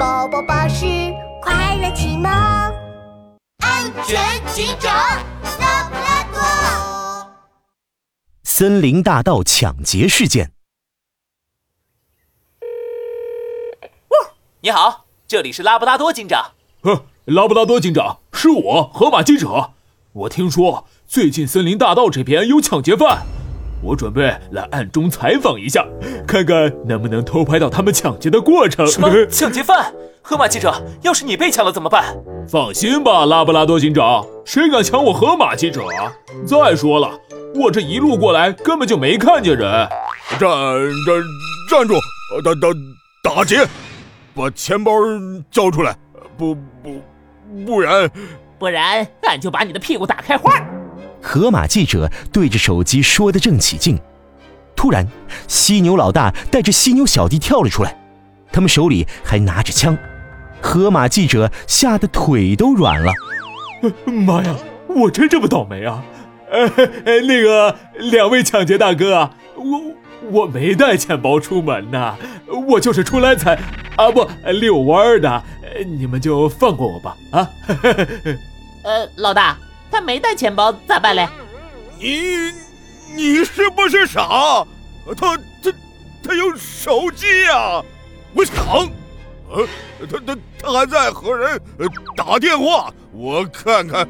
宝宝巴士快乐启蒙，安全警长拉布拉多。森林大道抢劫事件。你好，这里是拉布拉多警长。呵，拉布拉多警长，是我，河马记者。我听说最近森林大道这边有抢劫犯，我准备来暗中采访一下，看看能不能偷拍到他们抢劫的过程。什么抢劫犯？河马记者，要是你被抢了怎么办？放心吧，拉布拉多警长，谁敢抢我河马记者啊？再说了，我这一路过来根本就没看见人。站站站住！打打打劫！把钱包交出来！不不，不然不然俺就把你的屁股打开花！河马记者对着手机说的正起劲，突然，犀牛老大带着犀牛小弟跳了出来，他们手里还拿着枪。河马记者吓得腿都软了。妈呀，我真这么倒霉啊！呃，那个两位抢劫大哥啊，我。我没带钱包出门呐，我就是出来才啊不遛弯的，你们就放过我吧啊！呃，老大，他没带钱包咋办嘞？你你是不是傻？他他他有手机呀！我想，呃，他他他还在和人打电话，我看看，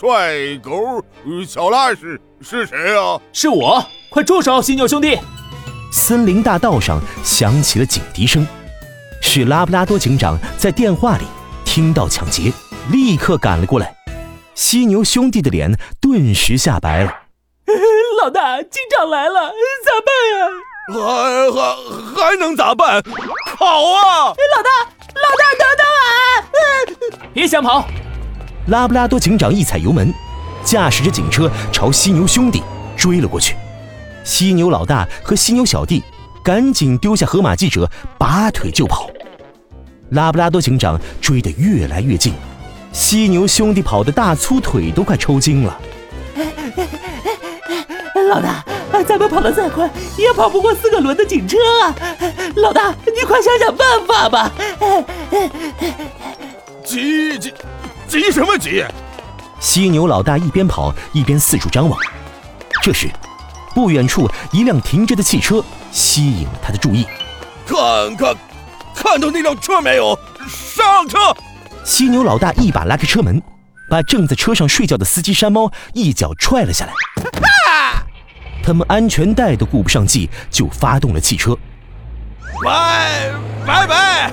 帅狗小拉是是谁啊？是我。快住手，犀牛兄弟！森林大道上响起了警笛声，是拉布拉多警长在电话里听到抢劫，立刻赶了过来。犀牛兄弟的脸顿时吓白了。老大，警长来了，咋办呀？还还还能咋办？跑啊！老大，老大，等等啊！别想跑！拉布拉多警长一踩油门，驾驶着警车朝犀牛兄弟追了过去。犀牛老大和犀牛小弟赶紧丢下河马记者，拔腿就跑。拉布拉多警长追得越来越近，犀牛兄弟跑的大粗腿都快抽筋了。老大，咱们跑得再快也跑不过四个轮的警车啊！老大，你快想想办法吧！急急急什么急？犀牛老大一边跑一边四处张望。这时。不远处，一辆停着的汽车吸引了他的注意。看看，看到那辆车没有？上车！犀牛老大一把拉开车门，把正在车上睡觉的司机山猫一脚踹了下来。他们安全带都顾不上系，就发动了汽车。拜拜拜，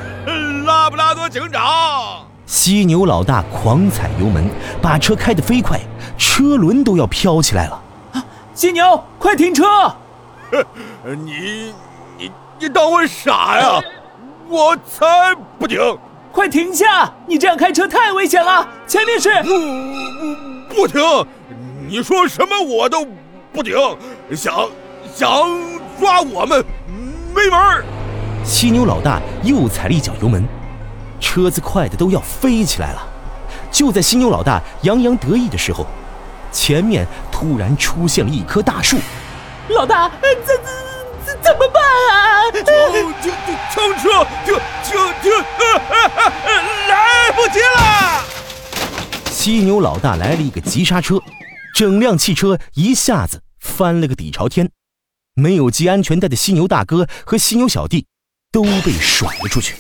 拉布拉多警长！犀牛老大狂踩油门，把车开得飞快，车轮都要飘起来了。犀牛，快停车！你你你当我傻呀？我才不停！快停下！你这样开车太危险了。前面是不不不停！你说什么我都不停！想想抓我们没门儿！犀牛老大又踩了一脚油门，车子快的都要飞起来了。就在犀牛老大洋洋得意的时候。前面突然出现了一棵大树，老大，怎怎怎怎么办啊？停停停车！停停停！来不及了！犀牛老大来了一个急刹车，整辆汽车一下子翻了个底朝天。没有系安全带的犀牛大哥和犀牛小弟都被甩了出去。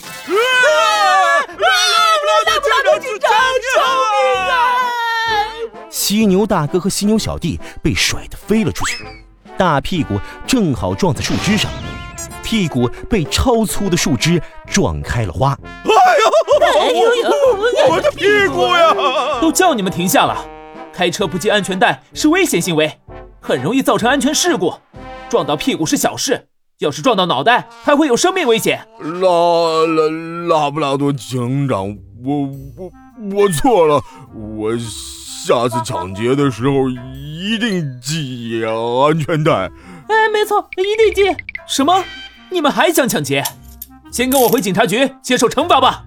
犀牛大哥和犀牛小弟被甩得飞了出去，大屁股正好撞在树枝上，屁股被超粗的树枝撞开了花。哎呦，我的屁股呀！都叫你们停下了，开车不系安全带是危险行为，很容易造成安全事故。撞到屁股是小事，要是撞到脑袋，还会有生命危险。拉拉拉布拉多警长，我我我错了，我。下次抢劫的时候一定系安全带。哎，没错，一定系。什么？你们还想抢劫？先跟我回警察局接受惩罚吧。